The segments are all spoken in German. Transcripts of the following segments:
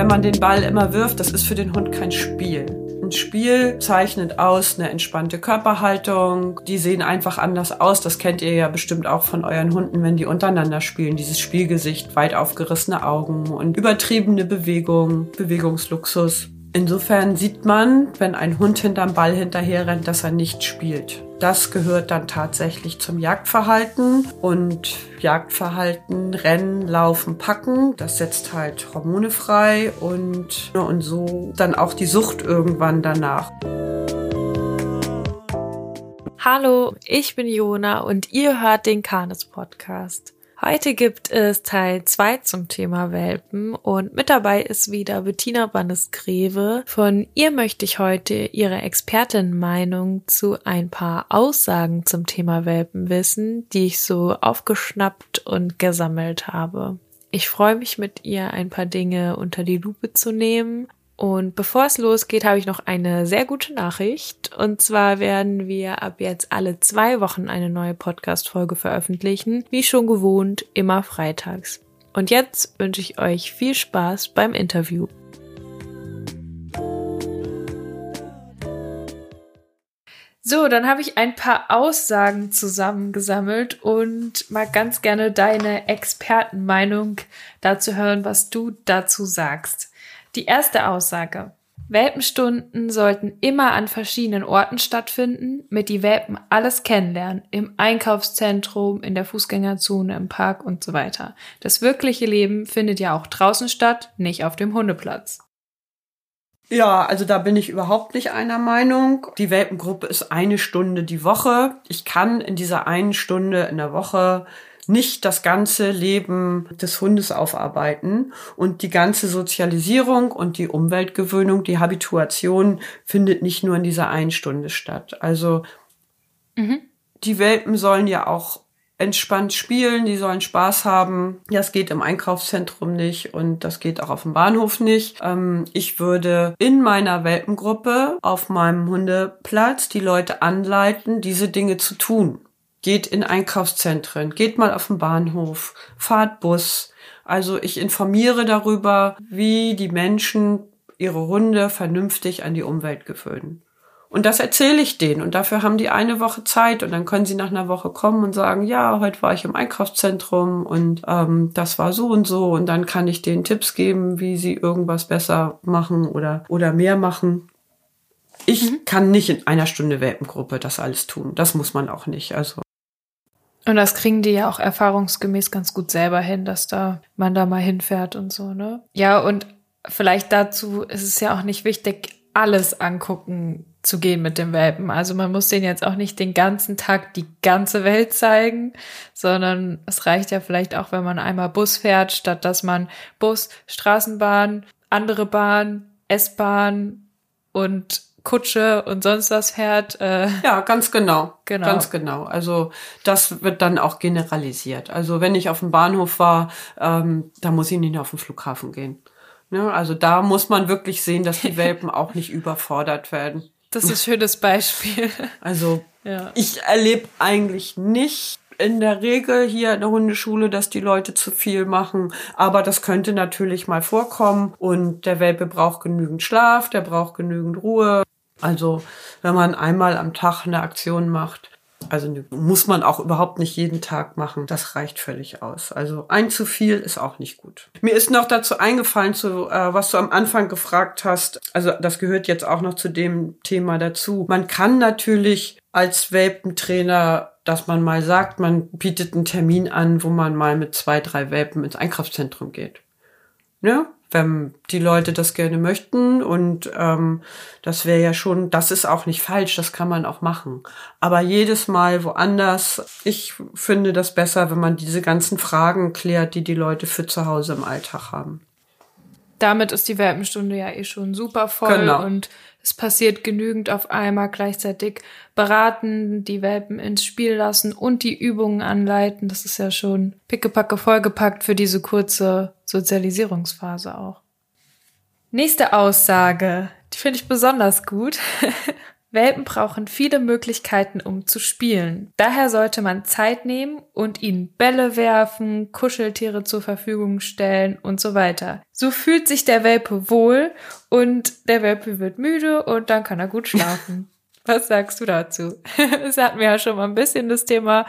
wenn man den Ball immer wirft, das ist für den Hund kein Spiel. Ein Spiel zeichnet aus eine entspannte Körperhaltung. Die sehen einfach anders aus. Das kennt ihr ja bestimmt auch von euren Hunden, wenn die untereinander spielen. Dieses Spielgesicht, weit aufgerissene Augen und übertriebene Bewegung, Bewegungsluxus. Insofern sieht man, wenn ein Hund hinterm Ball hinterher rennt, dass er nicht spielt. Das gehört dann tatsächlich zum Jagdverhalten und Jagdverhalten, Rennen, Laufen, Packen. Das setzt halt Hormone frei und, und so dann auch die Sucht irgendwann danach. Hallo, ich bin Jona und ihr hört den Kanes Podcast. Heute gibt es Teil 2 zum Thema Welpen und mit dabei ist wieder Bettina Bannes-Greve. Von ihr möchte ich heute ihre Expertenmeinung zu ein paar Aussagen zum Thema Welpen wissen, die ich so aufgeschnappt und gesammelt habe. Ich freue mich mit ihr ein paar Dinge unter die Lupe zu nehmen und bevor es losgeht, habe ich noch eine sehr gute Nachricht. Und zwar werden wir ab jetzt alle zwei Wochen eine neue Podcast-Folge veröffentlichen. Wie schon gewohnt, immer freitags. Und jetzt wünsche ich euch viel Spaß beim Interview. So, dann habe ich ein paar Aussagen zusammengesammelt und mal ganz gerne deine Expertenmeinung dazu hören, was du dazu sagst. Die erste Aussage. Welpenstunden sollten immer an verschiedenen Orten stattfinden, mit die Welpen alles kennenlernen, im Einkaufszentrum, in der Fußgängerzone, im Park und so weiter. Das wirkliche Leben findet ja auch draußen statt, nicht auf dem Hundeplatz. Ja, also da bin ich überhaupt nicht einer Meinung. Die Welpengruppe ist eine Stunde die Woche. Ich kann in dieser einen Stunde in der Woche nicht das ganze Leben des Hundes aufarbeiten und die ganze Sozialisierung und die Umweltgewöhnung, die Habituation findet nicht nur in dieser einen Stunde statt. Also mhm. die Welpen sollen ja auch entspannt spielen, die sollen Spaß haben. Das geht im Einkaufszentrum nicht und das geht auch auf dem Bahnhof nicht. Ähm, ich würde in meiner Welpengruppe auf meinem Hundeplatz die Leute anleiten, diese Dinge zu tun geht in Einkaufszentren, geht mal auf den Bahnhof, fahrt Bus. Also ich informiere darüber, wie die Menschen ihre Hunde vernünftig an die Umwelt gewöhnen. Und das erzähle ich denen. Und dafür haben die eine Woche Zeit. Und dann können sie nach einer Woche kommen und sagen, ja, heute war ich im Einkaufszentrum und ähm, das war so und so. Und dann kann ich denen Tipps geben, wie sie irgendwas besser machen oder, oder mehr machen. Ich mhm. kann nicht in einer Stunde Welpengruppe das alles tun. Das muss man auch nicht. Also und das kriegen die ja auch erfahrungsgemäß ganz gut selber hin, dass da man da mal hinfährt und so, ne? Ja, und vielleicht dazu ist es ja auch nicht wichtig, alles angucken zu gehen mit dem Welpen. Also man muss den jetzt auch nicht den ganzen Tag die ganze Welt zeigen, sondern es reicht ja vielleicht auch, wenn man einmal Bus fährt, statt dass man Bus, Straßenbahn, andere Bahn, S-Bahn und Kutsche und sonst was fährt. Äh, ja, ganz genau. Genau. Ganz genau. Also das wird dann auch generalisiert. Also wenn ich auf dem Bahnhof war, ähm, da muss ich nicht auf den Flughafen gehen. Ne? Also da muss man wirklich sehen, dass die Welpen auch nicht überfordert werden. Das ist ein schönes Beispiel. Also ja. ich erlebe eigentlich nicht in der Regel hier in der Hundeschule, dass die Leute zu viel machen. Aber das könnte natürlich mal vorkommen. Und der Welpe braucht genügend Schlaf, der braucht genügend Ruhe. Also wenn man einmal am Tag eine Aktion macht, also muss man auch überhaupt nicht jeden Tag machen. Das reicht völlig aus. Also ein zu viel ist auch nicht gut. Mir ist noch dazu eingefallen, zu, äh, was du am Anfang gefragt hast. Also das gehört jetzt auch noch zu dem Thema dazu. Man kann natürlich als Welpentrainer, dass man mal sagt, man bietet einen Termin an, wo man mal mit zwei, drei Welpen ins Einkaufszentrum geht. Ne? wenn die Leute das gerne möchten. Und ähm, das wäre ja schon, das ist auch nicht falsch, das kann man auch machen. Aber jedes Mal woanders, ich finde das besser, wenn man diese ganzen Fragen klärt, die die Leute für zu Hause im Alltag haben. Damit ist die Welpenstunde ja eh schon super voll genau. und es passiert genügend auf einmal gleichzeitig beraten, die Welpen ins Spiel lassen und die Übungen anleiten. Das ist ja schon pickepacke vollgepackt für diese kurze Sozialisierungsphase auch. Nächste Aussage, die finde ich besonders gut. Welpen brauchen viele Möglichkeiten, um zu spielen. Daher sollte man Zeit nehmen und ihnen Bälle werfen, Kuscheltiere zur Verfügung stellen und so weiter. So fühlt sich der Welpe wohl und der Welpe wird müde und dann kann er gut schlafen. Was sagst du dazu? Es hatten wir ja schon mal ein bisschen das Thema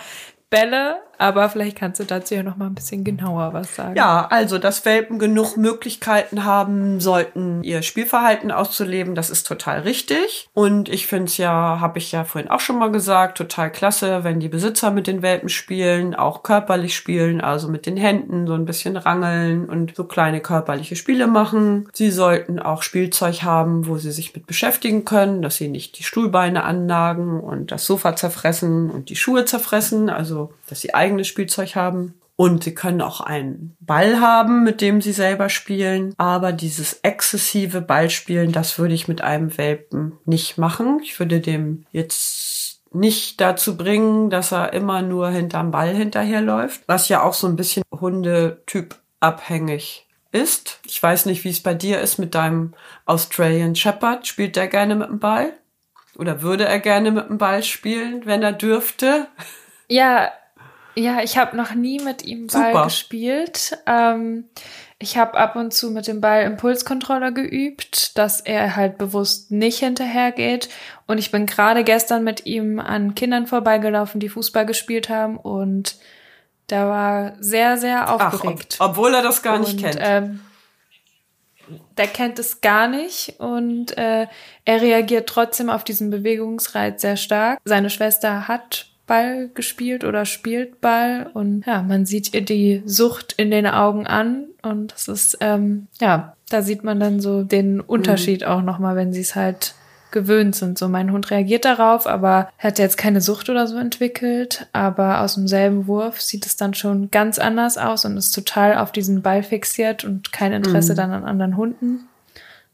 Bälle, aber vielleicht kannst du dazu ja noch mal ein bisschen genauer was sagen. Ja, also, dass Welpen genug Möglichkeiten haben sollten, ihr Spielverhalten auszuleben, das ist total richtig. Und ich finde es ja, habe ich ja vorhin auch schon mal gesagt, total klasse, wenn die Besitzer mit den Welpen spielen, auch körperlich spielen, also mit den Händen so ein bisschen rangeln und so kleine körperliche Spiele machen. Sie sollten auch Spielzeug haben, wo sie sich mit beschäftigen können, dass sie nicht die Stuhlbeine annagen und das Sofa zerfressen und die Schuhe zerfressen, also dass sie eigenes Spielzeug haben. Und sie können auch einen Ball haben, mit dem sie selber spielen. Aber dieses exzessive Ballspielen, das würde ich mit einem Welpen nicht machen. Ich würde dem jetzt nicht dazu bringen, dass er immer nur hinterm Ball hinterherläuft, was ja auch so ein bisschen Hundetyp abhängig ist. Ich weiß nicht, wie es bei dir ist mit deinem Australian Shepherd. Spielt der gerne mit dem Ball? Oder würde er gerne mit dem Ball spielen, wenn er dürfte? Ja, ja, ich habe noch nie mit ihm Ball Super. gespielt. Ähm, ich habe ab und zu mit dem Ball Impulskontroller geübt, dass er halt bewusst nicht hinterhergeht. Und ich bin gerade gestern mit ihm an Kindern vorbeigelaufen, die Fußball gespielt haben und der war sehr, sehr aufgeregt. Ach, ob, obwohl er das gar nicht und, kennt. Ähm, der kennt es gar nicht und äh, er reagiert trotzdem auf diesen Bewegungsreiz sehr stark. Seine Schwester hat Ball gespielt oder spielt Ball und ja, man sieht ihr die Sucht in den Augen an und das ist, ähm, ja, da sieht man dann so den Unterschied mhm. auch nochmal, wenn sie es halt gewöhnt sind. So, mein Hund reagiert darauf, aber hat jetzt keine Sucht oder so entwickelt. Aber aus demselben Wurf sieht es dann schon ganz anders aus und ist total auf diesen Ball fixiert und kein Interesse mhm. dann an anderen Hunden.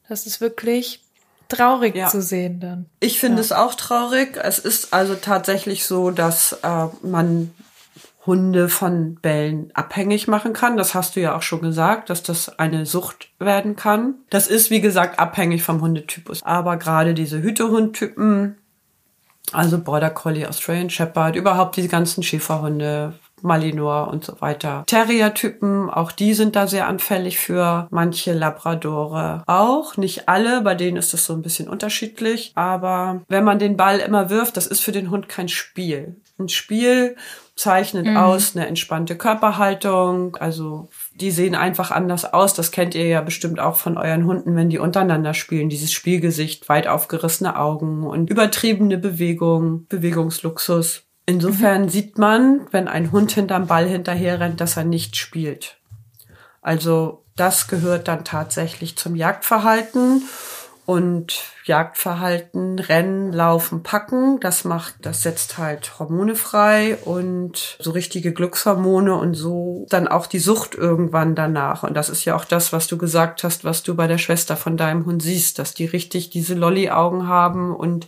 Das ist wirklich traurig ja. zu sehen dann. Ich finde ja. es auch traurig. Es ist also tatsächlich so, dass äh, man Hunde von Bällen abhängig machen kann. Das hast du ja auch schon gesagt, dass das eine Sucht werden kann. Das ist, wie gesagt, abhängig vom Hundetypus. Aber gerade diese Hütehundtypen, also Border Collie, Australian Shepherd, überhaupt diese ganzen Schäferhunde, Malinois und so weiter. Terrier-Typen, auch die sind da sehr anfällig für manche Labradore auch. Nicht alle, bei denen ist das so ein bisschen unterschiedlich. Aber wenn man den Ball immer wirft, das ist für den Hund kein Spiel. Ein Spiel zeichnet mhm. aus eine entspannte Körperhaltung, also die sehen einfach anders aus. Das kennt ihr ja bestimmt auch von euren Hunden, wenn die untereinander spielen. Dieses Spielgesicht, weit aufgerissene Augen und übertriebene Bewegung, Bewegungsluxus. Insofern mhm. sieht man, wenn ein Hund hinterm Ball hinterher rennt, dass er nicht spielt. Also das gehört dann tatsächlich zum Jagdverhalten und Jagdverhalten, Rennen, Laufen, Packen, das macht, das setzt halt Hormone frei und so richtige Glückshormone und so dann auch die Sucht irgendwann danach. Und das ist ja auch das, was du gesagt hast, was du bei der Schwester von deinem Hund siehst, dass die richtig diese Lolli-Augen haben und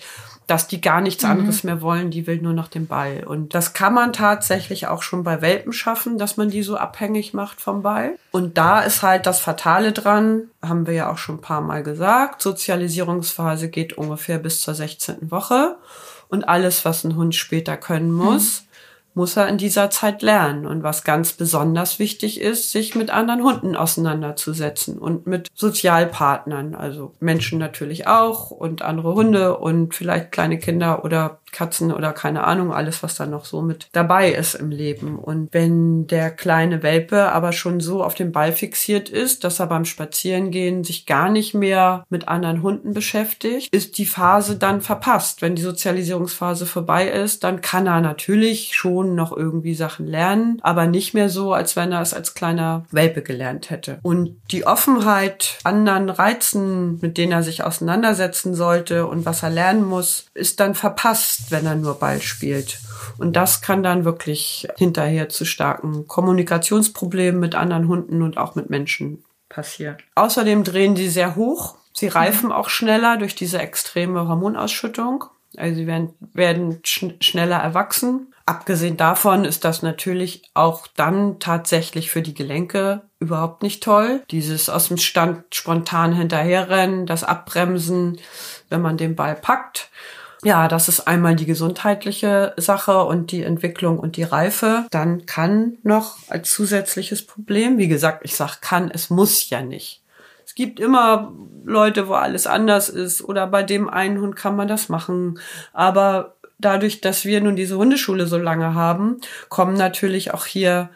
dass die gar nichts mhm. anderes mehr wollen, die will nur noch den Ball. Und das kann man tatsächlich auch schon bei Welpen schaffen, dass man die so abhängig macht vom Ball. Und da ist halt das Fatale dran, haben wir ja auch schon ein paar Mal gesagt, Sozialisierungsphase geht ungefähr bis zur 16. Woche. Und alles, was ein Hund später können muss, mhm muss er in dieser Zeit lernen. Und was ganz besonders wichtig ist, sich mit anderen Hunden auseinanderzusetzen und mit Sozialpartnern, also Menschen natürlich auch und andere Hunde und vielleicht kleine Kinder oder Katzen oder keine Ahnung, alles, was da noch so mit dabei ist im Leben. Und wenn der kleine Welpe aber schon so auf den Ball fixiert ist, dass er beim Spazierengehen sich gar nicht mehr mit anderen Hunden beschäftigt, ist die Phase dann verpasst. Wenn die Sozialisierungsphase vorbei ist, dann kann er natürlich schon noch irgendwie Sachen lernen, aber nicht mehr so, als wenn er es als kleiner Welpe gelernt hätte. Und die Offenheit anderen Reizen, mit denen er sich auseinandersetzen sollte und was er lernen muss, ist dann verpasst ist, wenn er nur Ball spielt. Und das kann dann wirklich hinterher zu starken Kommunikationsproblemen mit anderen Hunden und auch mit Menschen passieren. Außerdem drehen die sehr hoch. Sie reifen auch schneller durch diese extreme Hormonausschüttung. Also sie werden, werden sch schneller erwachsen. Abgesehen davon ist das natürlich auch dann tatsächlich für die Gelenke überhaupt nicht toll. Dieses aus dem Stand spontan hinterherrennen, das Abbremsen, wenn man den Ball packt Ja, das ist einmal die gesundheitliche Sache und die Entwicklung und die Reife. Dann kann noch als zusätzliches Problem, wie gesagt, ich sag kann, es muss ja nicht. Es gibt immer Leute, wo alles anders ist oder bei dem einen Hund kann man das machen. Aber dadurch, dass wir nun diese Hundeschule so lange haben, kommen natürlich auch hier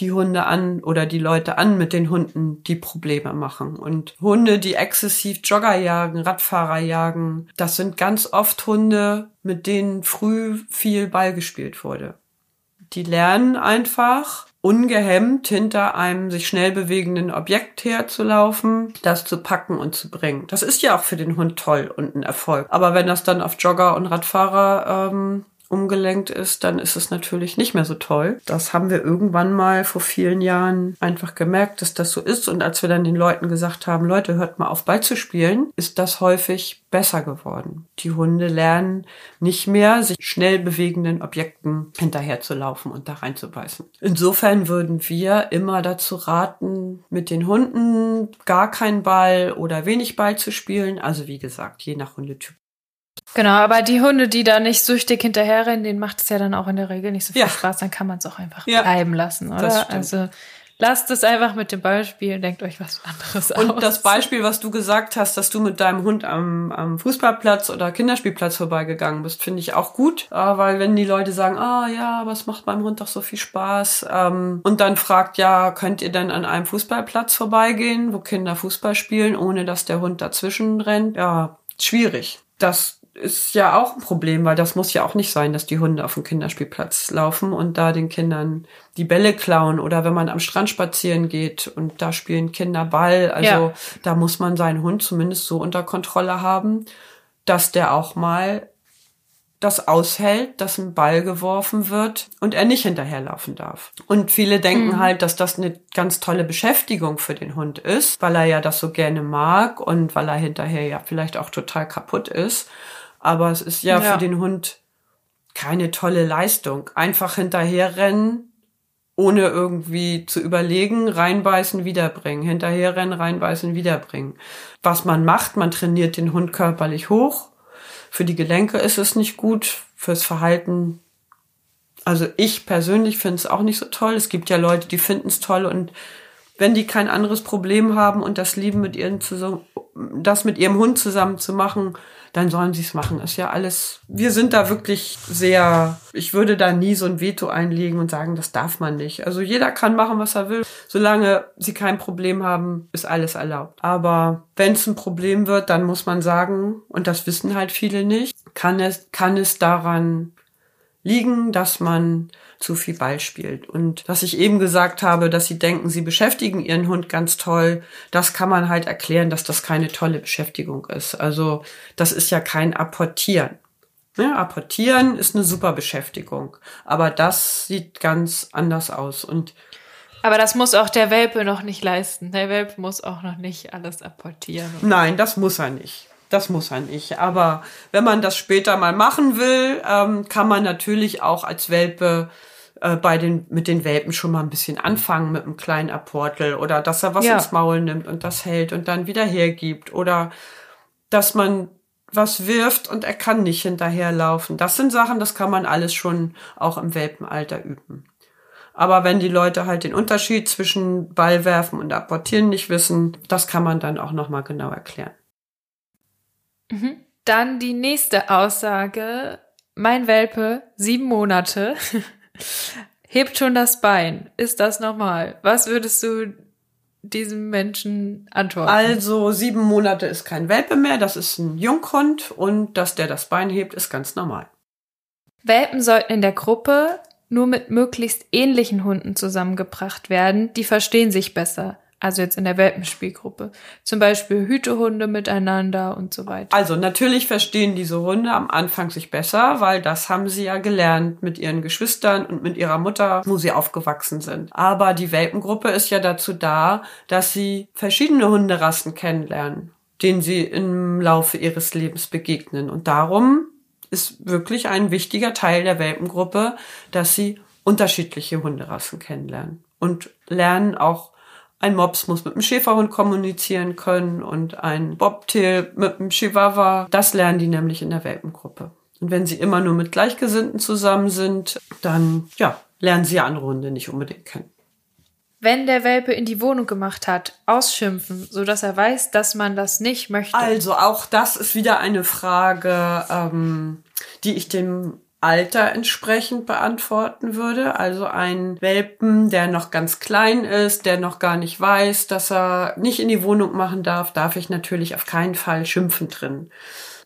die Hunde an oder die Leute an mit den Hunden, die Probleme machen. Und Hunde, die exzessiv Jogger jagen, Radfahrer jagen, das sind ganz oft Hunde, mit denen früh viel Ball gespielt wurde. Die lernen einfach ungehemmt hinter einem sich schnell bewegenden Objekt herzulaufen, das zu packen und zu bringen. Das ist ja auch für den Hund toll und ein Erfolg. Aber wenn das dann auf Jogger und Radfahrer ähm, umgelenkt ist, dann ist es natürlich nicht mehr so toll. Das haben wir irgendwann mal vor vielen Jahren einfach gemerkt, dass das so ist. Und als wir dann den Leuten gesagt haben, Leute, hört mal auf beizuspielen, ist das häufig besser geworden. Die Hunde lernen nicht mehr, sich schnell bewegenden Objekten hinterherzulaufen und da reinzubeißen. Insofern würden wir immer dazu raten, mit den Hunden gar keinen Ball oder wenig Ball zu spielen. Also wie gesagt, je nach Hundetyp Genau, aber die Hunde, die da nicht süchtig hinterherrennen, denen macht es ja dann auch in der Regel nicht so viel ja. Spaß, dann kann man es auch einfach ja. bleiben lassen, oder? Also lasst es einfach mit dem Beispiel, denkt euch was anderes Und aus. Und das Beispiel, was du gesagt hast, dass du mit deinem Hund am, am Fußballplatz oder Kinderspielplatz vorbeigegangen bist, finde ich auch gut, äh, weil wenn die Leute sagen, ah ja, aber es macht meinem Hund doch so viel Spaß, ähm, und dann fragt, ja, könnt ihr denn an einem Fußballplatz vorbeigehen, wo Kinder Fußball spielen, ohne dass der Hund dazwischen rennt? Ja, schwierig. Das ist ja auch ein Problem, weil das muss ja auch nicht sein, dass die Hunde auf dem Kinderspielplatz laufen und da den Kindern die Bälle klauen oder wenn man am Strand spazieren geht und da spielen Kinder Ball. Also ja. da muss man seinen Hund zumindest so unter Kontrolle haben, dass der auch mal das aushält, dass ein Ball geworfen wird und er nicht hinterherlaufen darf. Und viele denken mhm. halt, dass das eine ganz tolle Beschäftigung für den Hund ist, weil er ja das so gerne mag und weil er hinterher ja vielleicht auch total kaputt ist. Aber es ist ja, ja. für den Hund keine tolle Leistung. Einfach hinterherrennen, ohne irgendwie zu überlegen, reinbeißen, wiederbringen, hinterherrennen, reinbeißen, wiederbringen. Was man macht, man trainiert den Hund körperlich hoch. Für die Gelenke ist es nicht gut, fürs Verhalten. Also ich persönlich finde es auch nicht so toll. Es gibt ja Leute, die finden es toll und wenn die kein anderes Problem haben und das lieben mit ihren zusammen, das mit ihrem Hund zusammen zu machen, dann sollen sie es machen. Ist ja alles. Wir sind da wirklich sehr. Ich würde da nie so ein Veto einlegen und sagen, das darf man nicht. Also jeder kann machen, was er will. Solange sie kein Problem haben, ist alles erlaubt. Aber wenn es ein Problem wird, dann muss man sagen, und das wissen halt viele nicht, kann es, kann es daran liegen, dass man zu viel Ball spielt. Und was ich eben gesagt habe, dass sie denken, sie beschäftigen ihren Hund ganz toll, das kann man halt erklären, dass das keine tolle Beschäftigung ist. Also das ist ja kein Apportieren. Ja, apportieren ist eine super Beschäftigung, aber das sieht ganz anders aus und aber das muss auch der Welpe noch nicht leisten. Der Welpe muss auch noch nicht alles apportieren. Nein, das muss er nicht. Das muss er nicht. Aber wenn man das später mal machen will, ähm, kann man natürlich auch als Welpe äh, bei den, mit den Welpen schon mal ein bisschen anfangen mit einem kleinen Apportel oder dass er was ja. ins Maul nimmt und das hält und dann wieder hergibt oder dass man was wirft und er kann nicht hinterherlaufen. Das sind Sachen, das kann man alles schon auch im Welpenalter üben. Aber wenn die Leute halt den Unterschied zwischen Ballwerfen und Apportieren nicht wissen, das kann man dann auch nochmal genau erklären. Mhm. Dann die nächste Aussage. Mein Welpe, sieben Monate, hebt schon das Bein. Ist das normal? Was würdest du diesem Menschen antworten? Also sieben Monate ist kein Welpe mehr, das ist ein Junghund und dass der das Bein hebt, ist ganz normal. Welpen sollten in der Gruppe nur mit möglichst ähnlichen Hunden zusammengebracht werden, die verstehen sich besser. Also jetzt in der Welpenspielgruppe. Zum Beispiel Hütehunde miteinander und so weiter. Also natürlich verstehen diese Hunde am Anfang sich besser, weil das haben sie ja gelernt mit ihren Geschwistern und mit ihrer Mutter, wo sie aufgewachsen sind. Aber die Welpengruppe ist ja dazu da, dass sie verschiedene Hunderassen kennenlernen, denen sie im Laufe ihres Lebens begegnen. Und darum ist wirklich ein wichtiger Teil der Welpengruppe, dass sie unterschiedliche Hunderassen kennenlernen und lernen auch ein Mops muss mit einem Schäferhund kommunizieren können und ein Bobtail mit einem Chihuahua. Das lernen die nämlich in der Welpengruppe. Und wenn sie immer nur mit Gleichgesinnten zusammen sind, dann, ja, lernen sie andere Hunde nicht unbedingt kennen. Wenn der Welpe in die Wohnung gemacht hat, ausschimpfen, so dass er weiß, dass man das nicht möchte. Also auch das ist wieder eine Frage, ähm, die ich dem Alter entsprechend beantworten würde. Also ein Welpen, der noch ganz klein ist, der noch gar nicht weiß, dass er nicht in die Wohnung machen darf, darf ich natürlich auf keinen Fall schimpfen drin.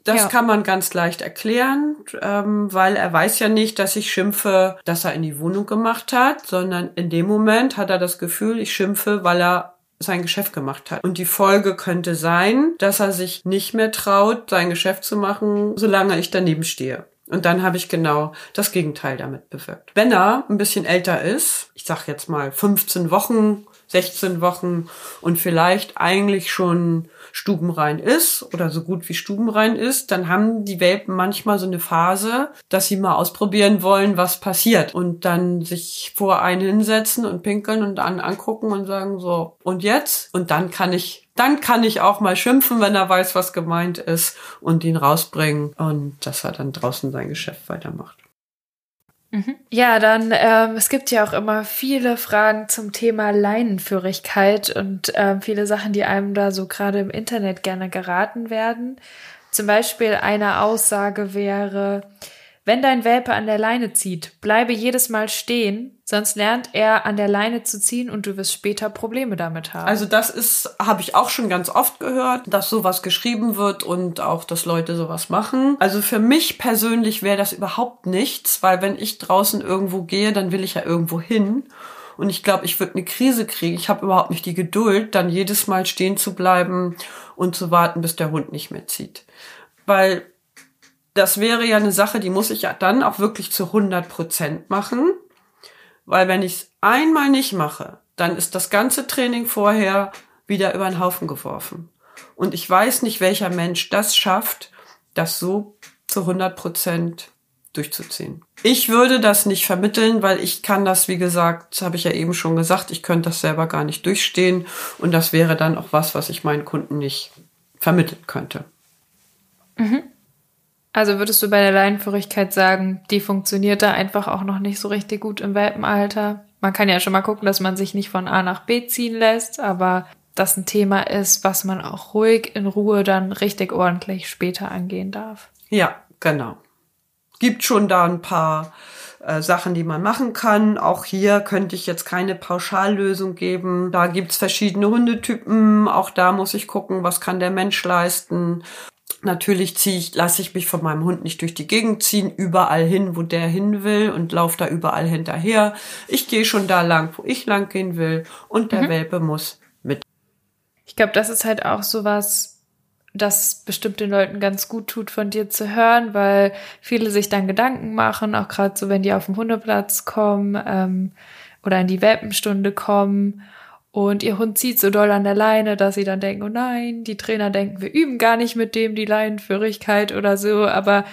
Das ja. kann man ganz leicht erklären, ähm, weil er weiß ja nicht, dass ich schimpfe, dass er in die Wohnung gemacht hat, sondern in dem Moment hat er das Gefühl, ich schimpfe, weil er sein Geschäft gemacht hat. Und die Folge könnte sein, dass er sich nicht mehr traut, sein Geschäft zu machen, solange ich daneben stehe. Und dann habe ich genau das Gegenteil damit bewirkt. Wenn er ein bisschen älter ist, ich sag jetzt mal 15 Wochen, 16 Wochen und vielleicht eigentlich schon stubenrein ist oder so gut wie stubenrein ist, dann haben die Welpen manchmal so eine Phase, dass sie mal ausprobieren wollen, was passiert und dann sich vor einen hinsetzen und pinkeln und dann angucken und sagen so, und jetzt? Und dann kann ich dann kann ich auch mal schimpfen, wenn er weiß, was gemeint ist und ihn rausbringen und dass er dann draußen sein Geschäft weitermacht. Mhm. Ja, dann, ähm, es gibt ja auch immer viele Fragen zum Thema Leinenführigkeit und ähm, viele Sachen, die einem da so gerade im Internet gerne geraten werden. Zum Beispiel eine Aussage wäre, wenn dein Welpe an der Leine zieht, bleibe jedes Mal stehen, sonst lernt er an der Leine zu ziehen und du wirst später Probleme damit haben. Also das ist, habe ich auch schon ganz oft gehört, dass sowas geschrieben wird und auch, dass Leute sowas machen. Also für mich persönlich wäre das überhaupt nichts, weil wenn ich draußen irgendwo gehe, dann will ich ja irgendwo hin. Und ich glaube, ich würde eine Krise kriegen. Ich habe überhaupt nicht die Geduld, dann jedes Mal stehen zu bleiben und zu warten, bis der Hund nicht mehr zieht. Weil das wäre ja eine Sache, die muss ich ja dann auch wirklich zu 100 Prozent machen. Weil wenn ich es einmal nicht mache, dann ist das ganze Training vorher wieder über den Haufen geworfen. Und ich weiß nicht, welcher Mensch das schafft, das so zu 100 Prozent durchzuziehen. Ich würde das nicht vermitteln, weil ich kann das, wie gesagt, habe ich ja eben schon gesagt, ich könnte das selber gar nicht durchstehen und das wäre dann auch was, was ich meinen Kunden nicht vermitteln könnte. Mhm. Also würdest du bei der Leinenführigkeit sagen, die funktioniert da einfach auch noch nicht so richtig gut im Welpenalter? Man kann ja schon mal gucken, dass man sich nicht von A nach B ziehen lässt, aber das ein Thema ist, was man auch ruhig in Ruhe dann richtig ordentlich später angehen darf. Ja, genau. Gibt schon da ein paar äh, Sachen, die man machen kann. Auch hier könnte ich jetzt keine Pauschallösung geben. Da gibt's verschiedene Hundetypen. Auch da muss ich gucken, was kann der Mensch leisten. Natürlich ziehe ich, lasse ich mich von meinem Hund nicht durch die Gegend ziehen, überall hin, wo der hin will und laufe da überall hinterher. Ich gehe schon da lang, wo ich lang gehen will und der mhm. Welpe muss mit. Ich glaube, das ist halt auch sowas, das bestimmt den Leuten ganz gut tut, von dir zu hören, weil viele sich dann Gedanken machen, auch gerade so, wenn die auf den Hundeplatz kommen ähm, oder in die Welpenstunde kommen und ihr Hund zieht so doll an der Leine, dass sie dann denken, oh nein, die Trainer denken, wir üben gar nicht mit dem die Leinenführigkeit oder so. Aber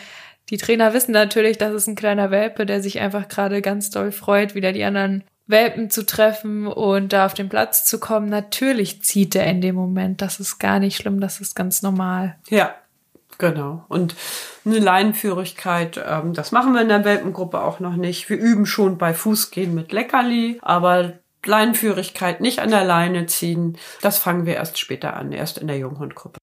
die Trainer wissen natürlich, das ist ein kleiner Welpe, der sich einfach gerade ganz doll freut, wieder die anderen Welpen zu treffen und da auf den Platz zu kommen. Natürlich zieht er in dem Moment. Das ist gar nicht schlimm, das ist ganz normal. Ja, Genau. Und eine Leinenführigkeit, ähm, das machen wir in der Welpengruppe auch noch nicht. Wir üben schon bei Fußgehen mit Leckerli, aber Leinenführigkeit nicht an der Leine ziehen. Das fangen wir erst später an, erst in der Junghundgruppe.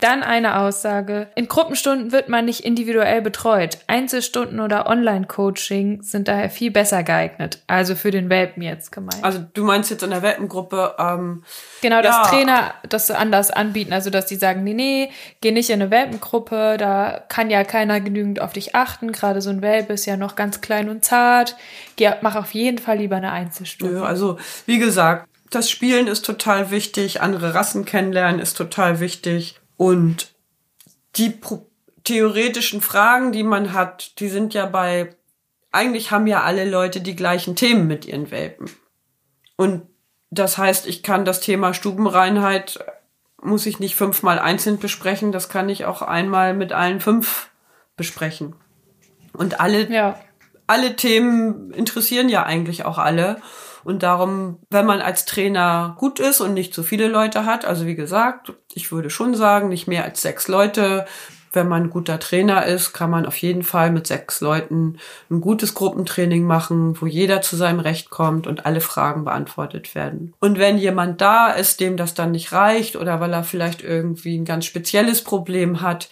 Dann eine Aussage. In Gruppenstunden wird man nicht individuell betreut. Einzelstunden oder Online-Coaching sind daher viel besser geeignet. Also für den Welpen jetzt gemeint. Also du meinst jetzt in der Welpengruppe. Ähm, genau, dass ja. Trainer das anders anbieten. Also dass die sagen, nee, nee, geh nicht in eine Welpengruppe. Da kann ja keiner genügend auf dich achten. Gerade so ein Welpe ist ja noch ganz klein und zart. Geh, mach auf jeden Fall lieber eine Einzelstunde. Ja, also wie gesagt, das Spielen ist total wichtig, andere Rassen kennenlernen ist total wichtig. Und die theoretischen Fragen, die man hat, die sind ja bei, eigentlich haben ja alle Leute die gleichen Themen mit ihren Welpen. Und das heißt, ich kann das Thema Stubenreinheit, muss ich nicht fünfmal einzeln besprechen, das kann ich auch einmal mit allen fünf besprechen. Und alle, ja. alle Themen interessieren ja eigentlich auch alle. Und darum, wenn man als Trainer gut ist und nicht zu viele Leute hat, also wie gesagt, ich würde schon sagen, nicht mehr als sechs Leute, wenn man ein guter Trainer ist, kann man auf jeden Fall mit sechs Leuten ein gutes Gruppentraining machen, wo jeder zu seinem Recht kommt und alle Fragen beantwortet werden. Und wenn jemand da ist, dem das dann nicht reicht oder weil er vielleicht irgendwie ein ganz spezielles Problem hat,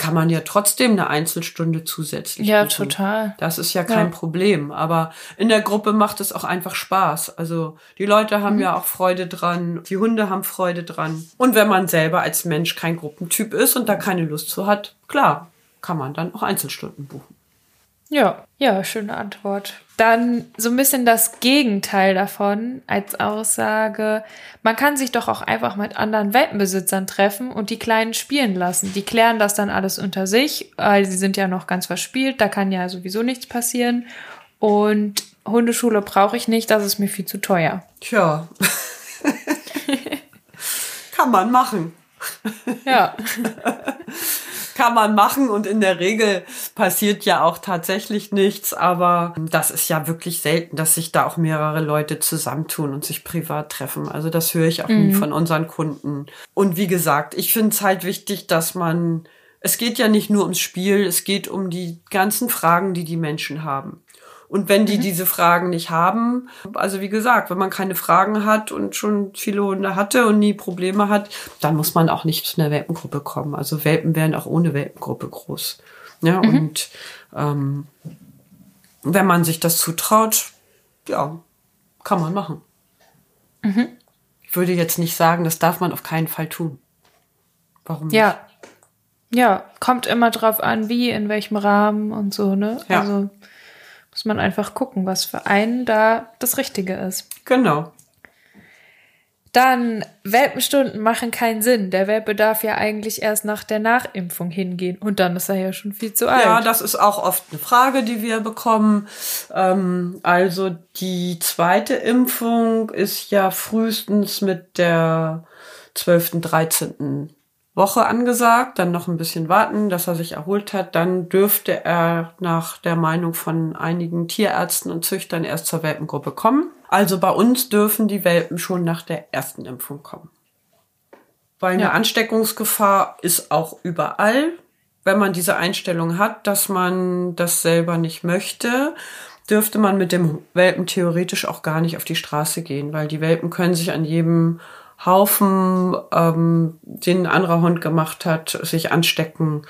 kann man ja trotzdem eine Einzelstunde zusätzlich. Ja, buchen. total. Das ist ja kein ja. Problem. Aber in der Gruppe macht es auch einfach Spaß. Also die Leute haben mhm. ja auch Freude dran, die Hunde haben Freude dran. Und wenn man selber als Mensch kein Gruppentyp ist und da keine Lust zu hat, klar, kann man dann auch Einzelstunden buchen. Ja, ja, schöne Antwort. Dann so ein bisschen das Gegenteil davon als Aussage. Man kann sich doch auch einfach mit anderen Welpenbesitzern treffen und die Kleinen spielen lassen. Die klären das dann alles unter sich, weil sie sind ja noch ganz verspielt. Da kann ja sowieso nichts passieren. Und Hundeschule brauche ich nicht, das ist mir viel zu teuer. Tja. kann man machen. Ja. kann man machen und in der Regel passiert ja auch tatsächlich nichts, aber das ist ja wirklich selten, dass sich da auch mehrere Leute zusammentun und sich privat treffen. Also das höre ich auch mhm. nie von unseren Kunden. Und wie gesagt, ich finde es halt wichtig, dass man es geht ja nicht nur ums Spiel, es geht um die ganzen Fragen, die die Menschen haben. Und wenn die mhm. diese Fragen nicht haben, also wie gesagt, wenn man keine Fragen hat und schon viele Hunde hatte und nie Probleme hat, dann muss man auch nicht zu einer Welpengruppe kommen. Also Welpen werden auch ohne Welpengruppe groß. Ja, mhm. und ähm, wenn man sich das zutraut, ja, kann man machen. Mhm. Ich würde jetzt nicht sagen, das darf man auf keinen Fall tun. Warum nicht? Ja. Ja, kommt immer drauf an, wie, in welchem Rahmen und so, ne? Ja. Also muss man einfach gucken, was für einen da das Richtige ist. Genau. Dann, Welpenstunden machen keinen Sinn. Der Welpe darf ja eigentlich erst nach der Nachimpfung hingehen. Und dann ist er ja schon viel zu alt. Ja, das ist auch oft eine Frage, die wir bekommen. Ähm, also die zweite Impfung ist ja frühestens mit der 12., 13. Woche angesagt, dann noch ein bisschen warten, dass er sich erholt hat. Dann dürfte er nach der Meinung von einigen Tierärzten und Züchtern erst zur Welpengruppe kommen. Also bei uns dürfen die Welpen schon nach der ersten Impfung kommen. Weil eine ja. Ansteckungsgefahr ist auch überall. Wenn man diese Einstellung hat, dass man das selber nicht möchte, dürfte man mit dem Welpen theoretisch auch gar nicht auf die Straße gehen, weil die Welpen können sich an jedem Haufen, ähm, den ein anderer Hund gemacht hat, sich anstecken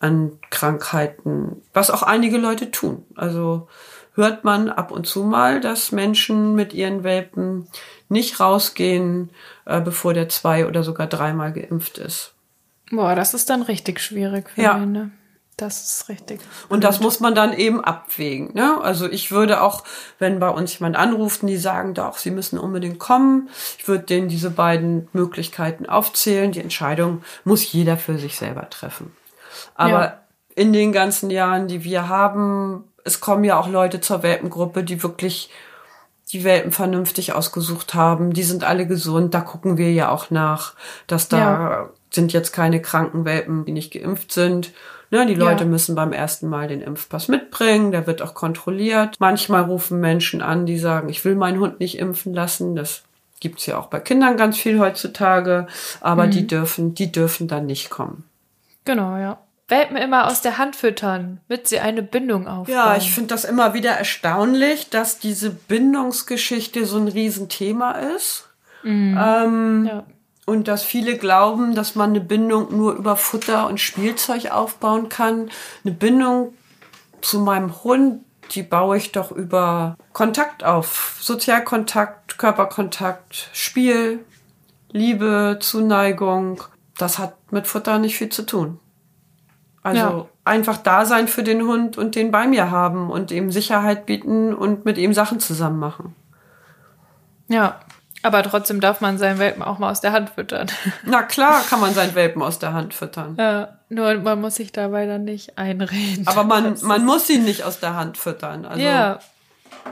an Krankheiten, was auch einige Leute tun. Also hört man ab und zu mal, dass Menschen mit ihren Welpen nicht rausgehen, äh, bevor der zwei oder sogar dreimal geimpft ist. Boah, das ist dann richtig schwierig für ja. Ihn, ne? Das ist richtig. Und das muss man dann eben abwägen. Ne? Also ich würde auch, wenn bei uns jemand anruft und die sagen, doch, sie müssen unbedingt kommen, ich würde denen diese beiden Möglichkeiten aufzählen. Die Entscheidung muss jeder für sich selber treffen. Aber ja. in den ganzen Jahren, die wir haben, es kommen ja auch Leute zur Welpengruppe, die wirklich die Welpen vernünftig ausgesucht haben. Die sind alle gesund. Da gucken wir ja auch nach, dass da ja. sind jetzt keine kranken Welpen, die nicht geimpft sind. Ne, die Leute ja. müssen beim ersten Mal den Impfpass mitbringen, der wird auch kontrolliert. Manchmal rufen Menschen an, die sagen, ich will meinen Hund nicht impfen lassen. Das gibt's ja auch bei Kindern ganz viel heutzutage, aber mhm. die dürfen, die dürfen dann nicht kommen. Genau, ja. Welpen immer aus der Hand füttern, mit sie eine Bindung aufbauen. Ja, ich finde das immer wieder erstaunlich, dass diese Bindungsgeschichte so ein Riesenthema ist. Mhm. Ähm, ja. Und dass viele glauben, dass man eine Bindung nur über Futter und Spielzeug aufbauen kann. Eine Bindung zu meinem Hund, die baue ich doch über Kontakt auf. Sozialkontakt, Körperkontakt, Spiel, Liebe, Zuneigung. Das hat mit Futter nicht viel zu tun. Also ja. einfach da sein für den Hund und den bei mir haben und ihm Sicherheit bieten und mit ihm Sachen zusammen machen. Ja, aber trotzdem darf man seinen Welpen auch mal aus der Hand füttern. Na klar, kann man seinen Welpen aus der Hand füttern. Ja, nur man muss sich dabei dann nicht einreden. Aber man, man muss ihn nicht aus der Hand füttern. Also ja.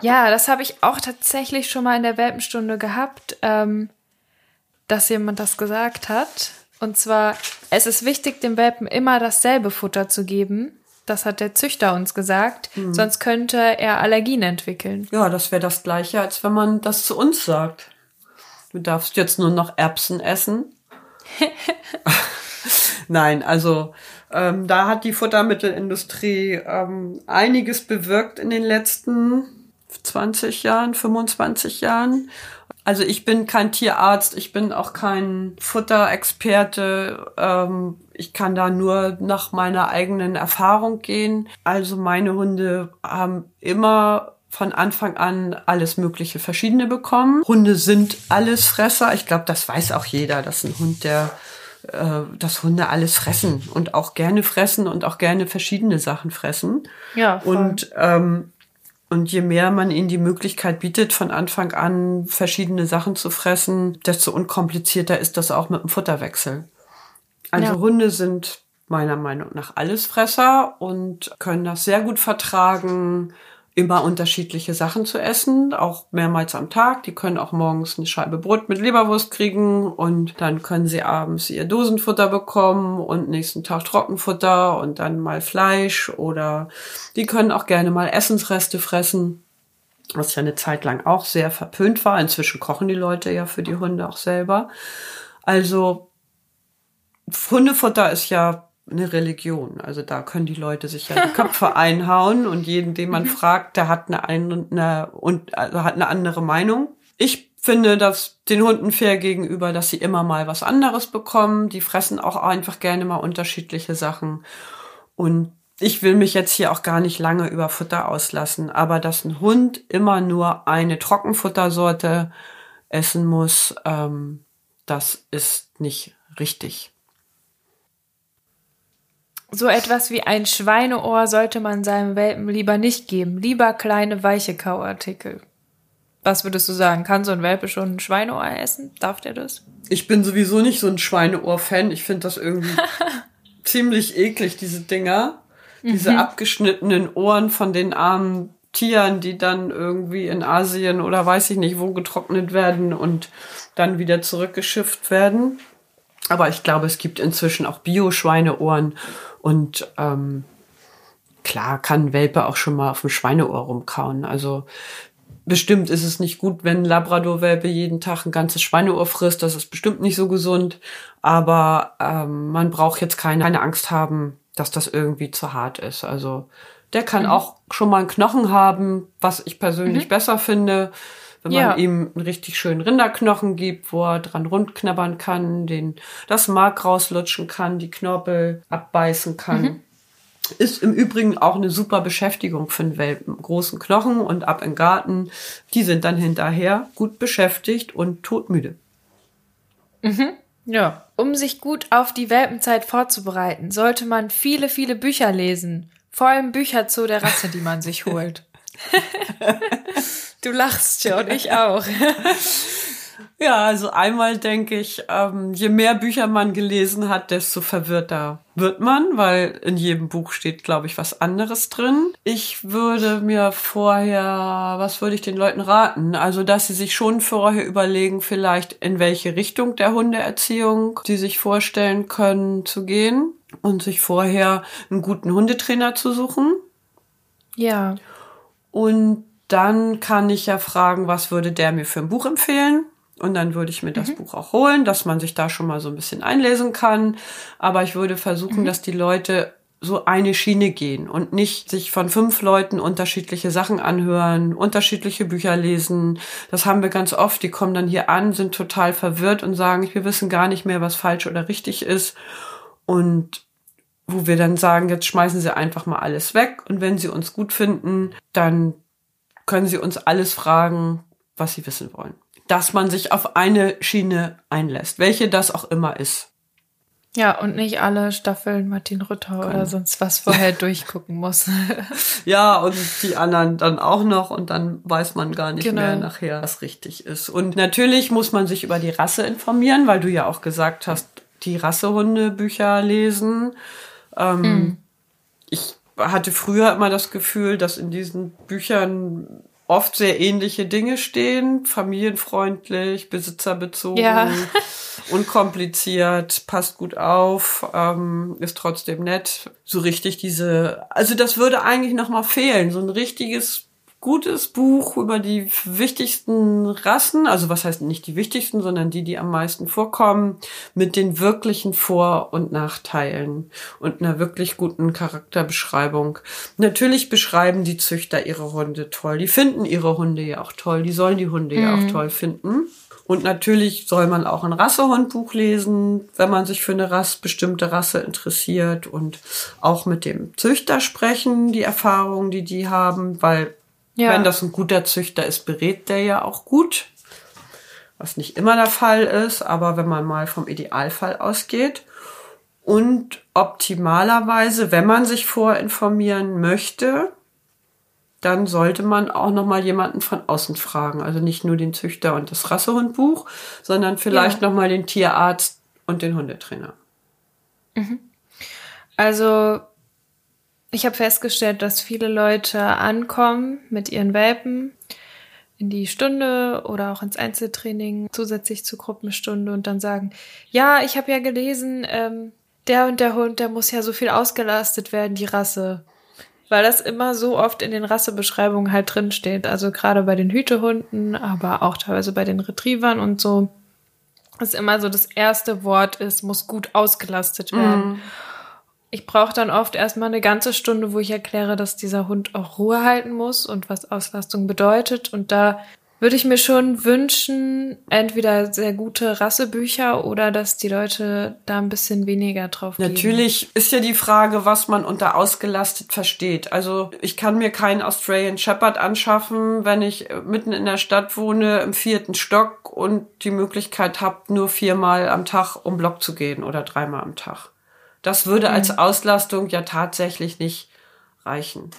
Ja, das habe ich auch tatsächlich schon mal in der Welpenstunde gehabt, ähm, dass jemand das gesagt hat. Und zwar, es ist wichtig, dem Welpen immer dasselbe Futter zu geben. Das hat der Züchter uns gesagt. Hm. Sonst könnte er Allergien entwickeln. Ja, das wäre das Gleiche, als wenn man das zu uns sagt. Du darfst jetzt nur noch Erbsen essen. Nein, also ähm, da hat die Futtermittelindustrie ähm, einiges bewirkt in den letzten 20 Jahren, 25 Jahren. Also ich bin kein Tierarzt, ich bin auch kein Futterexperte. Ähm, ich kann da nur nach meiner eigenen Erfahrung gehen. Also meine Hunde haben immer von Anfang an alles mögliche verschiedene bekommen. Hunde sind alles Fresser. Ich glaube, das weiß auch jeder, dass ein Hund, der äh, dass Hunde alles fressen und auch gerne fressen und auch gerne verschiedene Sachen fressen. Ja. Voll. Und ähm, und je mehr man ihnen die Möglichkeit bietet, von Anfang an verschiedene Sachen zu fressen, desto unkomplizierter ist das auch mit dem Futterwechsel. Also ja. Hunde sind meiner Meinung nach Allesfresser und können das sehr gut vertragen, immer unterschiedliche Sachen zu essen, auch mehrmals am Tag. Die können auch morgens eine Scheibe Brot mit Leberwurst kriegen und dann können sie abends ihr Dosenfutter bekommen und nächsten Tag Trockenfutter und dann mal Fleisch oder die können auch gerne mal Essensreste fressen, was ja eine Zeit lang auch sehr verpönt war. Inzwischen kochen die Leute ja für die Hunde auch selber. Also Hundefutter ist ja eine Religion. Also da können die Leute sich ja die Köpfe einhauen und jeden, den man mhm. fragt, der hat eine, eine, und, also hat eine andere Meinung. Ich finde das den Hunden fair gegenüber, dass sie immer mal was anderes bekommen. Die fressen auch einfach gerne mal unterschiedliche Sachen. Und ich will mich jetzt hier auch gar nicht lange über Futter auslassen, aber dass ein Hund immer nur eine Trockenfuttersorte essen muss, ähm, das ist nicht richtig. So etwas wie ein Schweineohr sollte man seinem Welpen lieber nicht geben. Lieber kleine, weiche Kauartikel. Was würdest du sagen? Kann so ein Welpe schon ein Schweineohr essen? Darf der das? Ich bin sowieso nicht so ein Schweineohr-Fan. Ich finde das irgendwie ziemlich eklig, diese Dinger. Diese mhm. abgeschnittenen Ohren von den armen Tieren, die dann irgendwie in Asien oder weiß ich nicht wo getrocknet werden und dann wieder zurückgeschifft werden. Aber ich glaube, es gibt inzwischen auch Bio-Schweineohren und ähm, klar kann Welpe auch schon mal auf dem Schweineohr rumkauen. Also bestimmt ist es nicht gut, wenn Labrador-Welpe jeden Tag ein ganzes Schweineohr frisst. Das ist bestimmt nicht so gesund. Aber ähm, man braucht jetzt keine, keine Angst haben, dass das irgendwie zu hart ist. Also der kann mhm. auch schon mal einen Knochen haben, was ich persönlich mhm. besser finde wenn ja. man ihm einen richtig schönen Rinderknochen gibt, wo er dran rundknabbern kann, den, das Mark rauslutschen kann, die Knorpel abbeißen kann. Mhm. Ist im Übrigen auch eine super Beschäftigung für einen Welpen. Großen Knochen und ab in den Garten. Die sind dann hinterher gut beschäftigt und todmüde. Mhm. Ja. Um sich gut auf die Welpenzeit vorzubereiten, sollte man viele, viele Bücher lesen. Vor allem Bücher zu der Rasse, die man sich holt. Du lachst ja und ich auch. Ja, also einmal denke ich, ähm, je mehr Bücher man gelesen hat, desto verwirrter wird man, weil in jedem Buch steht, glaube ich, was anderes drin. Ich würde mir vorher, was würde ich den Leuten raten? Also, dass sie sich schon vorher überlegen, vielleicht in welche Richtung der Hundeerziehung sie sich vorstellen können zu gehen und sich vorher einen guten Hundetrainer zu suchen. Ja. Und dann kann ich ja fragen, was würde der mir für ein Buch empfehlen? Und dann würde ich mir das mhm. Buch auch holen, dass man sich da schon mal so ein bisschen einlesen kann. Aber ich würde versuchen, mhm. dass die Leute so eine Schiene gehen und nicht sich von fünf Leuten unterschiedliche Sachen anhören, unterschiedliche Bücher lesen. Das haben wir ganz oft. Die kommen dann hier an, sind total verwirrt und sagen, wir wissen gar nicht mehr, was falsch oder richtig ist. Und wo wir dann sagen, jetzt schmeißen Sie einfach mal alles weg. Und wenn Sie uns gut finden, dann können Sie uns alles fragen, was Sie wissen wollen. Dass man sich auf eine Schiene einlässt, welche das auch immer ist. Ja, und nicht alle Staffeln Martin Rütter Keine. oder sonst was vorher durchgucken muss. ja, und die anderen dann auch noch und dann weiß man gar nicht genau. mehr nachher, was richtig ist. Und natürlich muss man sich über die Rasse informieren, weil du ja auch gesagt hast, die Rassehundebücher lesen. Ähm, mm. Ich hatte früher immer das Gefühl, dass in diesen Büchern oft sehr ähnliche Dinge stehen. Familienfreundlich, besitzerbezogen, ja. unkompliziert, passt gut auf, ähm, ist trotzdem nett. So richtig diese, also das würde eigentlich noch mal fehlen, so ein richtiges gutes Buch über die wichtigsten Rassen, also was heißt nicht die wichtigsten, sondern die, die am meisten vorkommen, mit den wirklichen Vor- und Nachteilen und einer wirklich guten Charakterbeschreibung. Natürlich beschreiben die Züchter ihre Hunde toll. Die finden ihre Hunde ja auch toll. Die sollen die Hunde mhm. ja auch mhm. toll finden. Und natürlich soll man auch ein Rassehundbuch lesen, wenn man sich für eine Rasse, bestimmte Rasse interessiert und auch mit dem Züchter sprechen, die Erfahrungen, die die haben, weil ja. wenn das ein guter Züchter ist, berät der ja auch gut. Was nicht immer der Fall ist, aber wenn man mal vom Idealfall ausgeht. Und optimalerweise, wenn man sich vorinformieren möchte, dann sollte man auch noch mal jemanden von außen fragen. Also nicht nur den Züchter und das Rassehundbuch, sondern vielleicht ja. noch mal den Tierarzt und den Hundetrainer. Mhm. Also ich habe festgestellt, dass viele Leute ankommen mit ihren Welpen in die Stunde oder auch ins Einzeltraining zusätzlich zur Gruppenstunde und dann sagen, ja, ich habe ja gelesen, ähm, der und der Hund, der muss ja so viel ausgelastet werden, die Rasse weil das immer so oft in den Rassebeschreibungen halt drin steht. Also gerade bei den Hütehunden, aber auch teilweise bei den Retrievern und so. Dass immer so das erste Wort ist, muss gut ausgelastet werden. Mhm. Ich brauche dann oft erstmal eine ganze Stunde, wo ich erkläre, dass dieser Hund auch Ruhe halten muss und was Auslastung bedeutet. Und da würde ich mir schon wünschen, entweder sehr gute Rassebücher oder dass die Leute da ein bisschen weniger drauf geben. Natürlich ist ja die Frage, was man unter ausgelastet versteht. Also ich kann mir keinen Australian Shepherd anschaffen, wenn ich mitten in der Stadt wohne, im vierten Stock und die Möglichkeit habe, nur viermal am Tag um Block zu gehen oder dreimal am Tag. Das würde mhm. als Auslastung ja tatsächlich nicht reichen.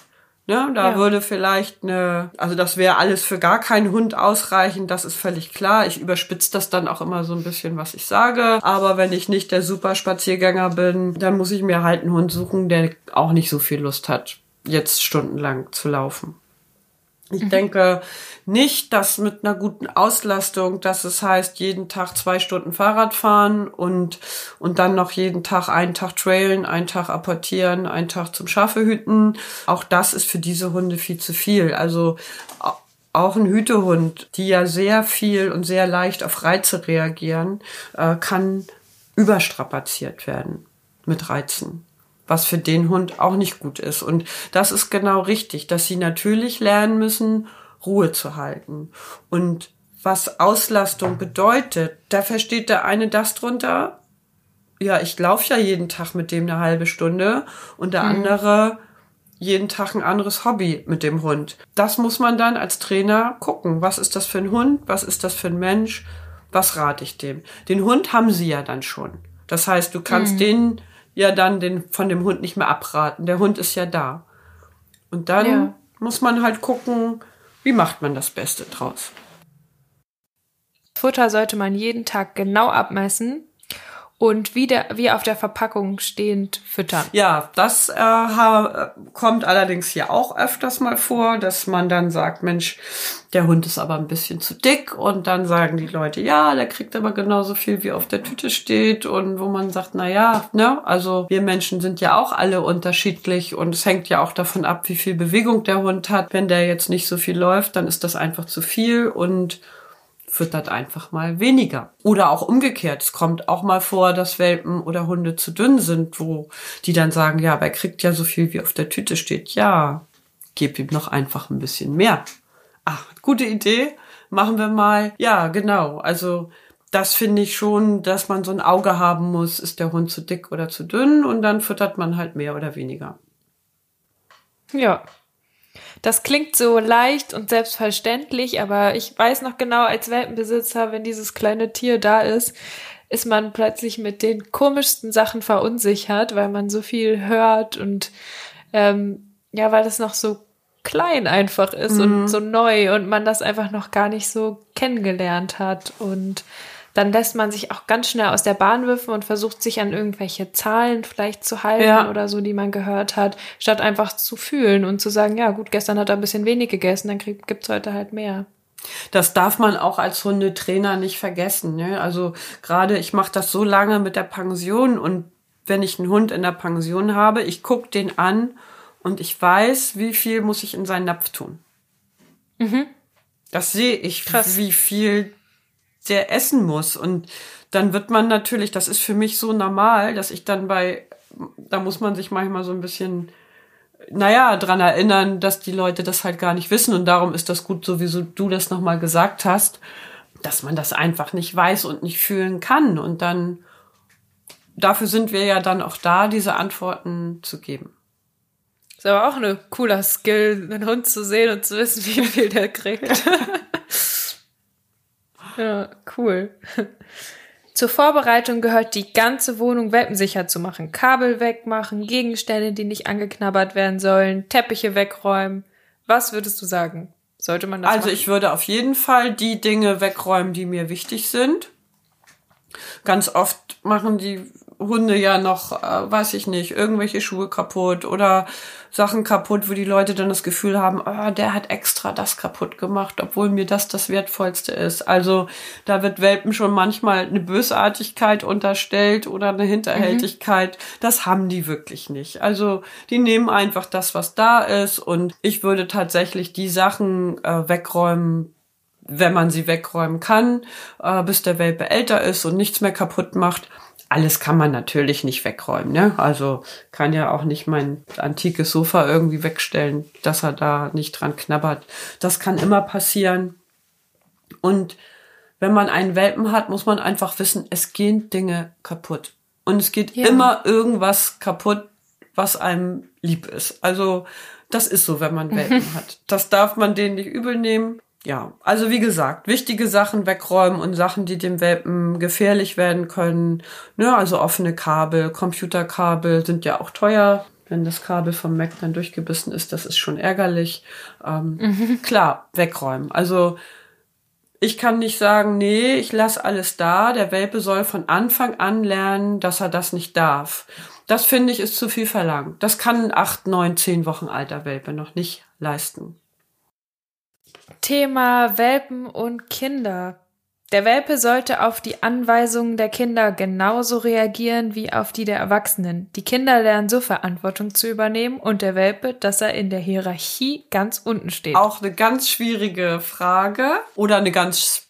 Ne, da ja. würde vielleicht eine, also das wäre alles für gar keinen Hund ausreichend, das ist völlig klar. Ich überspitze das dann auch immer so ein bisschen, was ich sage. Aber wenn ich nicht der super Spaziergänger bin, dann muss ich mir halt einen Hund suchen, der auch nicht so viel Lust hat, jetzt stundenlang zu laufen. Ich mhm. denke nicht, dass mit einer guten Auslastung, dass es heißt, jeden Tag zwei Stunden Fahrrad fahren und, und dann noch jeden Tag einen Tag trailen, einen Tag apportieren, einen Tag zum Schafe hüten. Auch das ist für diese Hunde viel zu viel. Also auch ein Hütehund, die ja sehr viel und sehr leicht auf Reize reagieren, äh, kann überstrapaziert werden mit Reizen was für den Hund auch nicht gut ist. Und das ist genau richtig, dass sie natürlich lernen müssen, Ruhe zu halten. Und was Auslastung bedeutet, da versteht der eine das drunter, ja, ich laufe ja jeden Tag mit dem eine halbe Stunde und der mhm. andere jeden Tag ein anderes Hobby mit dem Hund. Das muss man dann als Trainer gucken. Was ist das für ein Hund? Was ist das für ein Mensch? Was rate ich dem? Den Hund haben sie ja dann schon. Das heißt, du kannst mhm. den ja dann den, von dem Hund nicht mehr abraten. Der Hund ist ja da. Und dann ja. muss man halt gucken, wie macht man das Beste draus. Futter sollte man jeden Tag genau abmessen und wie, der, wie auf der Verpackung stehend füttern. Ja, das äh, kommt allerdings hier auch öfters mal vor, dass man dann sagt, Mensch, der Hund ist aber ein bisschen zu dick. Und dann sagen die Leute, ja, der kriegt aber genauso viel, wie auf der Tüte steht. Und wo man sagt, na ja, ne, also wir Menschen sind ja auch alle unterschiedlich. Und es hängt ja auch davon ab, wie viel Bewegung der Hund hat. Wenn der jetzt nicht so viel läuft, dann ist das einfach zu viel. Und füttert einfach mal weniger. Oder auch umgekehrt. Es kommt auch mal vor, dass Welpen oder Hunde zu dünn sind, wo die dann sagen, ja, aber er kriegt ja so viel, wie auf der Tüte steht. Ja, gib ihm noch einfach ein bisschen mehr. Ach, gute Idee. Machen wir mal. Ja, genau. Also, das finde ich schon, dass man so ein Auge haben muss, ist der Hund zu dick oder zu dünn und dann füttert man halt mehr oder weniger. Ja, das klingt so leicht und selbstverständlich, aber ich weiß noch genau, als Welpenbesitzer, wenn dieses kleine Tier da ist, ist man plötzlich mit den komischsten Sachen verunsichert, weil man so viel hört und ähm, ja, weil es noch so klein einfach ist mhm. und so neu und man das einfach noch gar nicht so kennengelernt hat und dann lässt man sich auch ganz schnell aus der Bahn wirfen und versucht sich an irgendwelche Zahlen vielleicht zu halten ja. oder so, die man gehört hat, statt einfach zu fühlen und zu sagen, ja gut, gestern hat er ein bisschen wenig gegessen, dann gibt es heute halt mehr. Das darf man auch als Hundetrainer nicht vergessen. Ne? Also gerade ich mache das so lange mit der Pension und wenn ich einen Hund in der Pension habe, ich gucke den an und ich weiß, wie viel muss ich in seinen Napf tun. Mhm. Das sehe ich, Krass. wie viel der essen muss. Und dann wird man natürlich, das ist für mich so normal, dass ich dann bei, da muss man sich manchmal so ein bisschen, naja, dran erinnern, dass die Leute das halt gar nicht wissen. Und darum ist das gut, so wie du das nochmal gesagt hast, dass man das einfach nicht weiß und nicht fühlen kann. Und dann, dafür sind wir ja dann auch da, diese Antworten zu geben. Ist aber auch ein cooler Skill, einen Hund zu sehen und zu wissen, wie viel der kriegt. ja, cool. Zur Vorbereitung gehört die ganze Wohnung welpensicher zu machen. Kabel wegmachen, Gegenstände, die nicht angeknabbert werden sollen, Teppiche wegräumen. Was würdest du sagen? Sollte man das Also machen? ich würde auf jeden Fall die Dinge wegräumen, die mir wichtig sind. Ganz oft machen die Hunde ja noch, äh, weiß ich nicht, irgendwelche Schuhe kaputt oder Sachen kaputt, wo die Leute dann das Gefühl haben, oh, der hat extra das kaputt gemacht, obwohl mir das das Wertvollste ist. Also da wird Welpen schon manchmal eine Bösartigkeit unterstellt oder eine Hinterhältigkeit. Mhm. Das haben die wirklich nicht. Also die nehmen einfach das, was da ist und ich würde tatsächlich die Sachen äh, wegräumen, wenn man sie wegräumen kann, äh, bis der Welpe älter ist und nichts mehr kaputt macht alles kann man natürlich nicht wegräumen. Ne? Also kann ja auch nicht mein antikes Sofa irgendwie wegstellen, dass er da nicht dran knabbert. Das kann immer passieren. Und wenn man einen Welpen hat, muss man einfach wissen, es gehen Dinge kaputt. Und es geht ja. immer irgendwas kaputt, was einem lieb ist. Also das ist so, wenn man Welpen hat. Das darf man denen nicht übel nehmen ja, also wie gesagt, wichtige Sachen wegräumen und Sachen, die dem Welpen gefährlich werden können. Ne, also offene Kabel, Computerkabel sind ja auch teuer. Wenn das Kabel vom Mac dann durchgebissen ist, das ist schon ärgerlich. Ähm, mhm. Klar, wegräumen. Also ich kann nicht sagen, nee, ich lasse alles da. Der Welpe soll von Anfang an lernen, dass er das nicht darf. Das finde ich ist zu viel verlangt. Das kann ein acht, neun, zehn Wochen alter Welpe noch nicht leisten. Thema Welpen und Kinder. Der Welpe sollte auf die Anweisungen der Kinder genauso reagieren wie auf die der Erwachsenen. Die Kinder lernen so Verantwortung zu übernehmen und der Welpe, dass er in der Hierarchie ganz unten steht. Auch eine ganz schwierige Frage oder eine ganz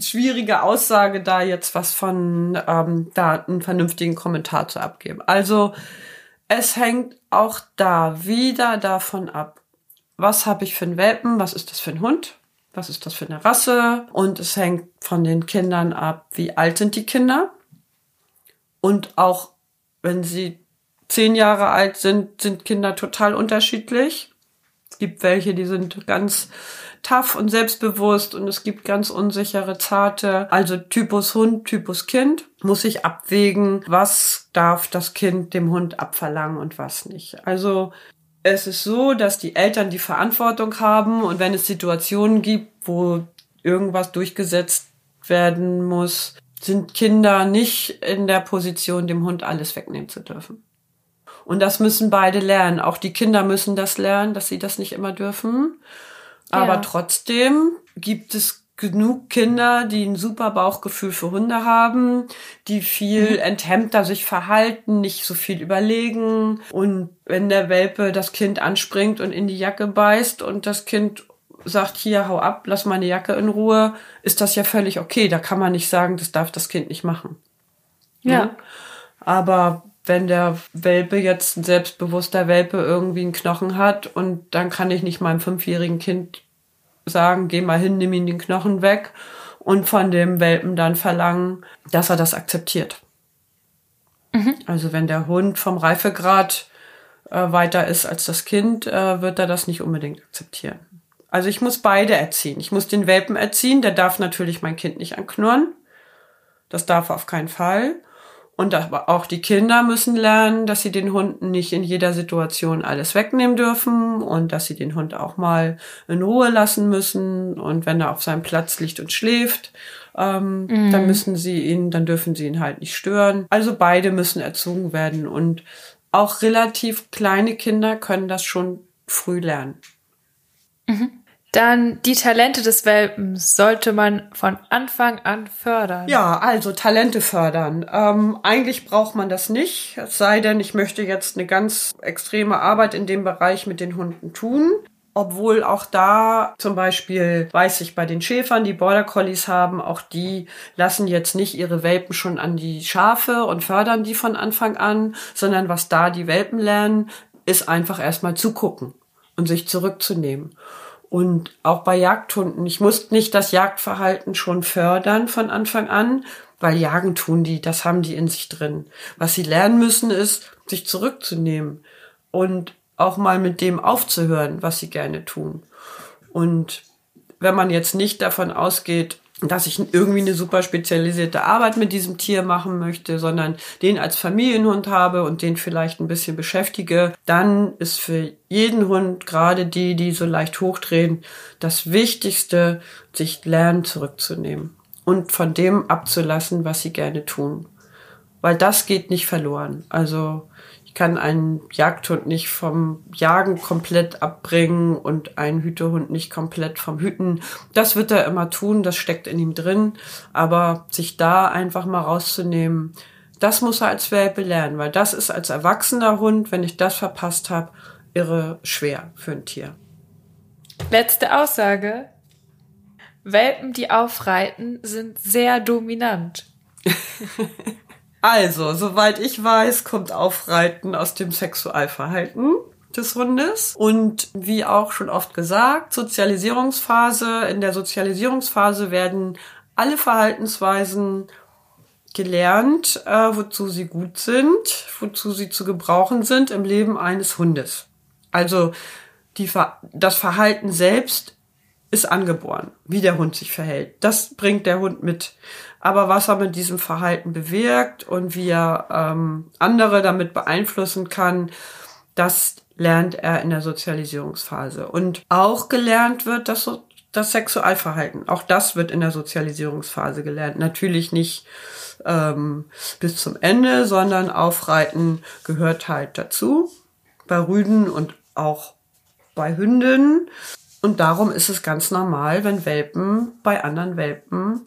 schwierige Aussage, da jetzt was von ähm, da einen vernünftigen Kommentar zu abgeben. Also es hängt auch da wieder davon ab, was habe ich für einen Welpen, was ist das für ein Hund, was ist das für eine Rasse und es hängt von den Kindern ab, wie alt sind die Kinder und auch wenn sie zehn Jahre alt sind, sind Kinder total unterschiedlich. Es gibt welche, die sind ganz tough und selbstbewusst und es gibt ganz unsichere, zarte. Also Typus Hund, Typus Kind muss ich abwägen, was darf das Kind dem Hund abverlangen und was nicht. Also es ist so, dass die Eltern die Verantwortung haben und wenn es Situationen gibt, wo irgendwas durchgesetzt werden muss, sind Kinder nicht in der Position, dem Hund alles wegnehmen zu dürfen. Und das müssen beide lernen. Auch die Kinder müssen das lernen, dass sie das nicht immer dürfen. Aber ja. trotzdem gibt es genug Kinder, die ein super Bauchgefühl für Hunde haben, die viel mhm. enthemmter sich verhalten, nicht so viel überlegen. Und wenn der Welpe das Kind anspringt und in die Jacke beißt und das Kind sagt, hier, hau ab, lass meine Jacke in Ruhe, ist das ja völlig okay. Da kann man nicht sagen, das darf das Kind nicht machen. Ja. ja? Aber wenn der Welpe jetzt ein selbstbewusster Welpe irgendwie einen Knochen hat und dann kann ich nicht meinem fünfjährigen Kind sagen, geh mal hin, nimm ihn den Knochen weg und von dem Welpen dann verlangen, dass er das akzeptiert. Mhm. Also wenn der Hund vom Reifegrad äh, weiter ist als das Kind, äh, wird er das nicht unbedingt akzeptieren. Also ich muss beide erziehen. Ich muss den Welpen erziehen, der darf natürlich mein Kind nicht anknurren. Das darf er auf keinen Fall. Und auch die Kinder müssen lernen, dass sie den Hunden nicht in jeder Situation alles wegnehmen dürfen und dass sie den Hund auch mal in Ruhe lassen müssen. Und wenn er auf seinem Platz liegt und schläft, ähm, mhm. dann müssen sie ihn, dann dürfen sie ihn halt nicht stören. Also beide müssen erzogen werden. Und auch relativ kleine Kinder können das schon früh lernen. Mhm. Dann die Talente des Welpens sollte man von Anfang an fördern. Ja, also Talente fördern. Ähm, eigentlich braucht man das nicht, es sei denn, ich möchte jetzt eine ganz extreme Arbeit in dem Bereich mit den Hunden tun. obwohl auch da zum Beispiel weiß ich bei den Schäfern, die Border Collies haben, auch die lassen jetzt nicht ihre Welpen schon an die Schafe und fördern die von Anfang an, sondern was da die Welpen lernen, ist einfach erstmal zugucken und sich zurückzunehmen. Und auch bei Jagdhunden, ich muss nicht das Jagdverhalten schon fördern von Anfang an, weil jagen tun die, das haben die in sich drin. Was sie lernen müssen, ist, sich zurückzunehmen und auch mal mit dem aufzuhören, was sie gerne tun. Und wenn man jetzt nicht davon ausgeht, dass ich irgendwie eine super spezialisierte Arbeit mit diesem Tier machen möchte, sondern den als Familienhund habe und den vielleicht ein bisschen beschäftige, dann ist für jeden Hund, gerade die, die so leicht hochdrehen, das Wichtigste, sich lernen zurückzunehmen und von dem abzulassen, was sie gerne tun. Weil das geht nicht verloren. Also kann einen Jagdhund nicht vom Jagen komplett abbringen und einen Hütehund nicht komplett vom Hüten. Das wird er immer tun, das steckt in ihm drin. Aber sich da einfach mal rauszunehmen, das muss er als Welpe lernen, weil das ist als erwachsener Hund, wenn ich das verpasst habe, irre schwer für ein Tier. Letzte Aussage. Welpen, die aufreiten, sind sehr dominant. Also, soweit ich weiß, kommt Aufreiten aus dem Sexualverhalten des Hundes. Und wie auch schon oft gesagt, Sozialisierungsphase. In der Sozialisierungsphase werden alle Verhaltensweisen gelernt, äh, wozu sie gut sind, wozu sie zu gebrauchen sind im Leben eines Hundes. Also die, das Verhalten selbst ist angeboren, wie der Hund sich verhält. Das bringt der Hund mit aber was er mit diesem Verhalten bewirkt und wie er ähm, andere damit beeinflussen kann, das lernt er in der Sozialisierungsphase. Und auch gelernt wird das, das Sexualverhalten. Auch das wird in der Sozialisierungsphase gelernt. Natürlich nicht ähm, bis zum Ende, sondern Aufreiten gehört halt dazu. Bei Rüden und auch bei Hündinnen. Und darum ist es ganz normal, wenn Welpen bei anderen Welpen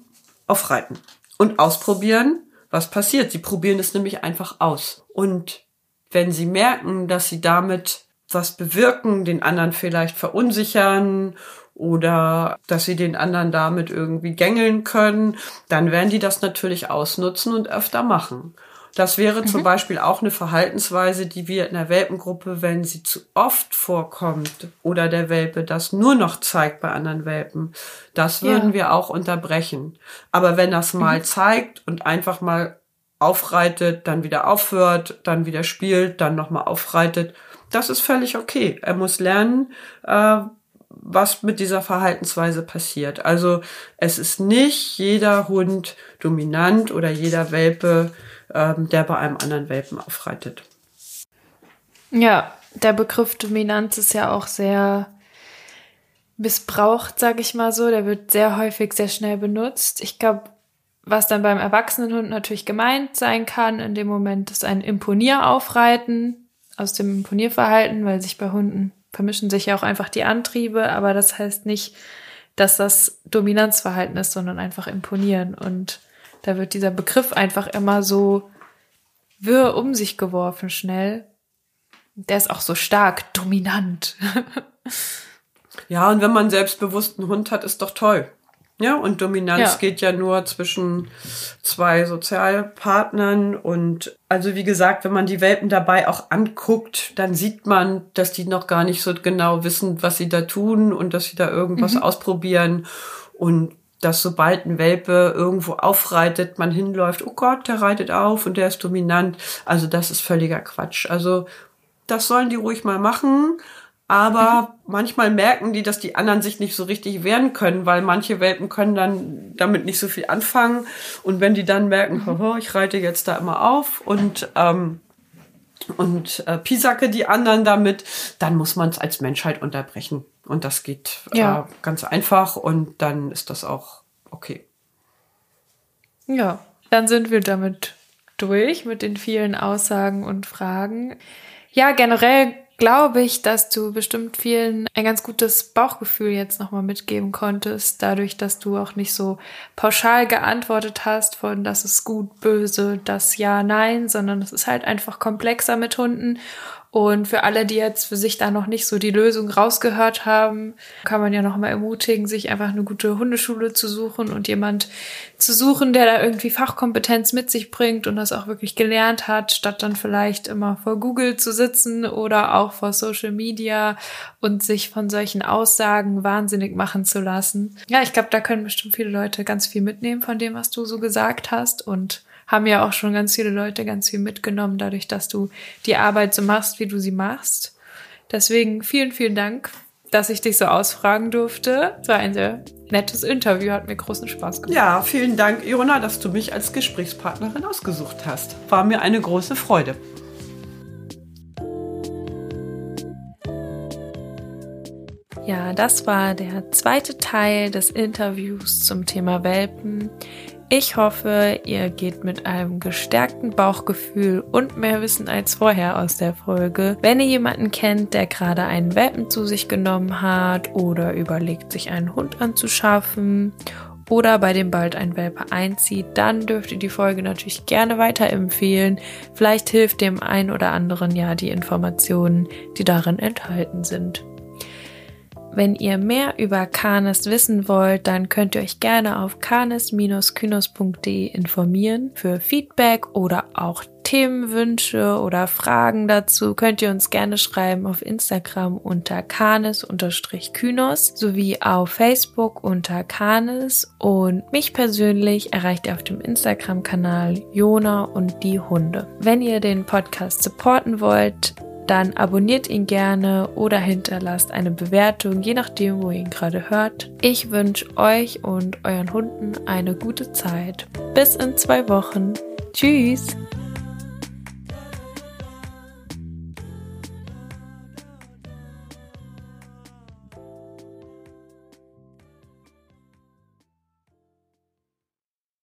aufreiten und ausprobieren, was passiert. Sie probieren es nämlich einfach aus. Und wenn sie merken, dass sie damit was bewirken, den anderen vielleicht verunsichern oder dass sie den anderen damit irgendwie gängeln können, dann werden die das natürlich ausnutzen und öfter machen. Das wäre mhm. zum Beispiel auch eine Verhaltensweise, die wir in der Welpengruppe, wenn sie zu oft vorkommt oder der Welpe das nur noch zeigt bei anderen Welpen, das würden ja. wir auch unterbrechen. Aber wenn das mal mhm. zeigt und einfach mal aufreitet, dann wieder aufhört, dann wieder spielt, dann nochmal aufreitet, das ist völlig okay. Er muss lernen, äh, was mit dieser Verhaltensweise passiert. Also es ist nicht jeder Hund dominant oder jeder Welpe ähm, der bei einem anderen Welpen aufreitet. Ja, der Begriff Dominanz ist ja auch sehr missbraucht, sag ich mal so. Der wird sehr häufig sehr schnell benutzt. Ich glaube, was dann beim Erwachsenenhund natürlich gemeint sein kann, in dem Moment ist ein Imponieraufreiten aus dem Imponierverhalten, weil sich bei Hunden vermischen sich ja auch einfach die Antriebe, aber das heißt nicht, dass das Dominanzverhalten ist, sondern einfach imponieren. Und da wird dieser Begriff einfach immer so wirr um sich geworfen schnell. Der ist auch so stark, dominant. ja, und wenn man selbstbewussten Hund hat, ist doch toll. Ja, und Dominanz ja. geht ja nur zwischen zwei Sozialpartnern und also wie gesagt, wenn man die Welpen dabei auch anguckt, dann sieht man, dass die noch gar nicht so genau wissen, was sie da tun und dass sie da irgendwas mhm. ausprobieren und dass sobald ein Welpe irgendwo aufreitet, man hinläuft, oh Gott, der reitet auf und der ist dominant. Also das ist völliger Quatsch. Also das sollen die ruhig mal machen. Aber mhm. manchmal merken die, dass die anderen sich nicht so richtig wehren können, weil manche Welpen können dann damit nicht so viel anfangen. Und wenn die dann merken, mhm. ich reite jetzt da immer auf und ähm, und äh, pisacke die anderen damit, dann muss man es als Menschheit unterbrechen. Und das geht ja. äh, ganz einfach und dann ist das auch okay. Ja, dann sind wir damit durch mit den vielen Aussagen und Fragen. Ja, generell glaube ich, dass du bestimmt vielen ein ganz gutes Bauchgefühl jetzt nochmal mitgeben konntest, dadurch, dass du auch nicht so pauschal geantwortet hast von das ist gut, böse, das ja, nein, sondern es ist halt einfach komplexer mit Hunden Und für alle, die jetzt für sich da noch nicht so die Lösung rausgehört haben, kann man ja noch mal ermutigen, sich einfach eine gute Hundeschule zu suchen und jemand zu suchen, der da irgendwie Fachkompetenz mit sich bringt und das auch wirklich gelernt hat, statt dann vielleicht immer vor Google zu sitzen oder auch vor Social Media und sich von solchen Aussagen wahnsinnig machen zu lassen. Ja, ich glaube, da können bestimmt viele Leute ganz viel mitnehmen von dem, was du so gesagt hast und haben ja auch schon ganz viele Leute ganz viel mitgenommen, dadurch, dass du die Arbeit so machst, wie du sie machst. Deswegen vielen, vielen Dank, dass ich dich so ausfragen durfte. Es war ein sehr nettes Interview, hat mir großen Spaß gemacht. Ja, vielen Dank, Irona, dass du mich als Gesprächspartnerin ausgesucht hast. War mir eine große Freude. Ja, das war der zweite Teil des Interviews zum Thema Welpen. Ich hoffe, ihr geht mit einem gestärkten Bauchgefühl und mehr Wissen als vorher aus der Folge. Wenn ihr jemanden kennt, der gerade einen Welpen zu sich genommen hat oder überlegt, sich einen Hund anzuschaffen oder bei dem bald ein Welpe einzieht, dann dürft ihr die Folge natürlich gerne weiterempfehlen. Vielleicht hilft dem einen oder anderen ja die Informationen, die darin enthalten sind. Wenn ihr mehr über Canis wissen wollt, dann könnt ihr euch gerne auf canis-kynos.de informieren. Für Feedback oder auch Themenwünsche oder Fragen dazu könnt ihr uns gerne schreiben auf Instagram unter canis-kynos sowie auf Facebook unter canis und mich persönlich erreicht ihr auf dem Instagram-Kanal Jona und die Hunde. Wenn ihr den Podcast supporten wollt, dann abonniert ihn gerne oder hinterlasst eine Bewertung, je nachdem, wo ihr ihn gerade hört. Ich wünsche euch und euren Hunden eine gute Zeit. Bis in zwei Wochen. Tschüss!